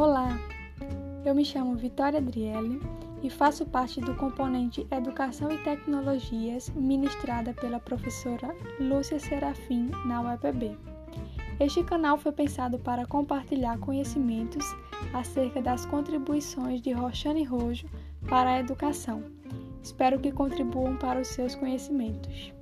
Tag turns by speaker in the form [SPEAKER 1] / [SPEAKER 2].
[SPEAKER 1] Olá, eu me chamo Vitória Adriele e faço parte do componente Educação e Tecnologias ministrada pela professora Lúcia Serafim na UEPB. Este canal foi pensado para compartilhar conhecimentos acerca das contribuições de Roxane Rojo para a educação. Espero que contribuam para os seus conhecimentos.